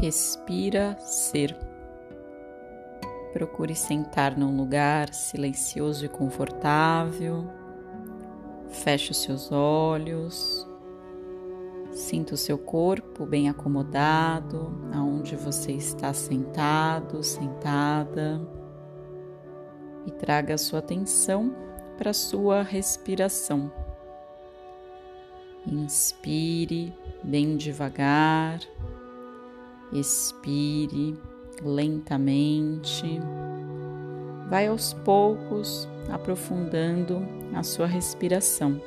Respira ser. Procure sentar num lugar silencioso e confortável. Feche os seus olhos. Sinta o seu corpo bem acomodado, aonde você está sentado, sentada. E traga a sua atenção para a sua respiração. Inspire bem devagar, expire lentamente. Vai aos poucos aprofundando a sua respiração,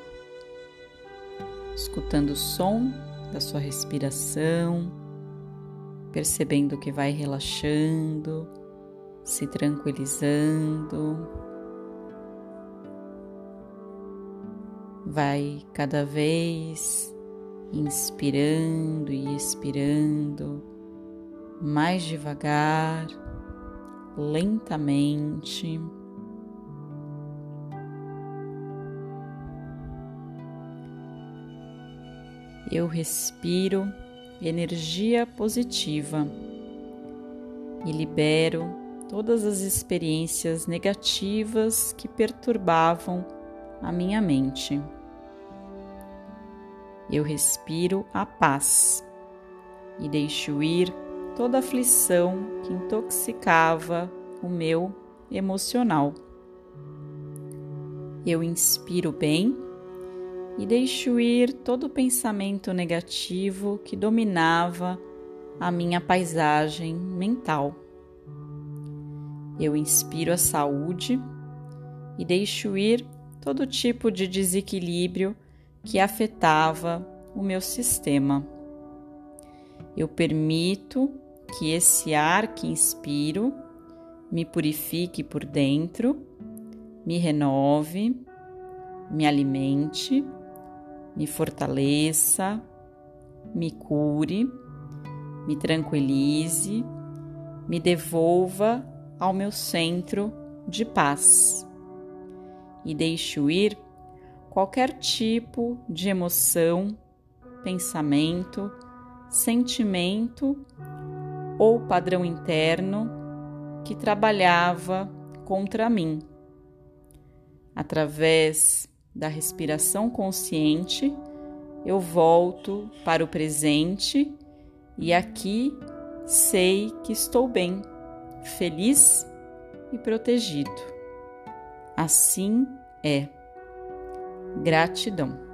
escutando o som da sua respiração, percebendo que vai relaxando, se tranquilizando. vai cada vez inspirando e expirando mais devagar, lentamente. Eu respiro energia positiva e libero todas as experiências negativas que perturbavam a minha mente. Eu respiro a paz e deixo ir toda aflição que intoxicava o meu emocional. Eu inspiro bem e deixo ir todo pensamento negativo que dominava a minha paisagem mental. Eu inspiro a saúde e deixo ir todo tipo de desequilíbrio que afetava o meu sistema. Eu permito que esse ar que inspiro me purifique por dentro, me renove, me alimente, me fortaleça, me cure, me tranquilize, me devolva ao meu centro de paz. E deixo ir qualquer tipo de emoção, pensamento, sentimento ou padrão interno que trabalhava contra mim. Através da respiração consciente, eu volto para o presente e aqui sei que estou bem, feliz e protegido. Assim é. Gratidão.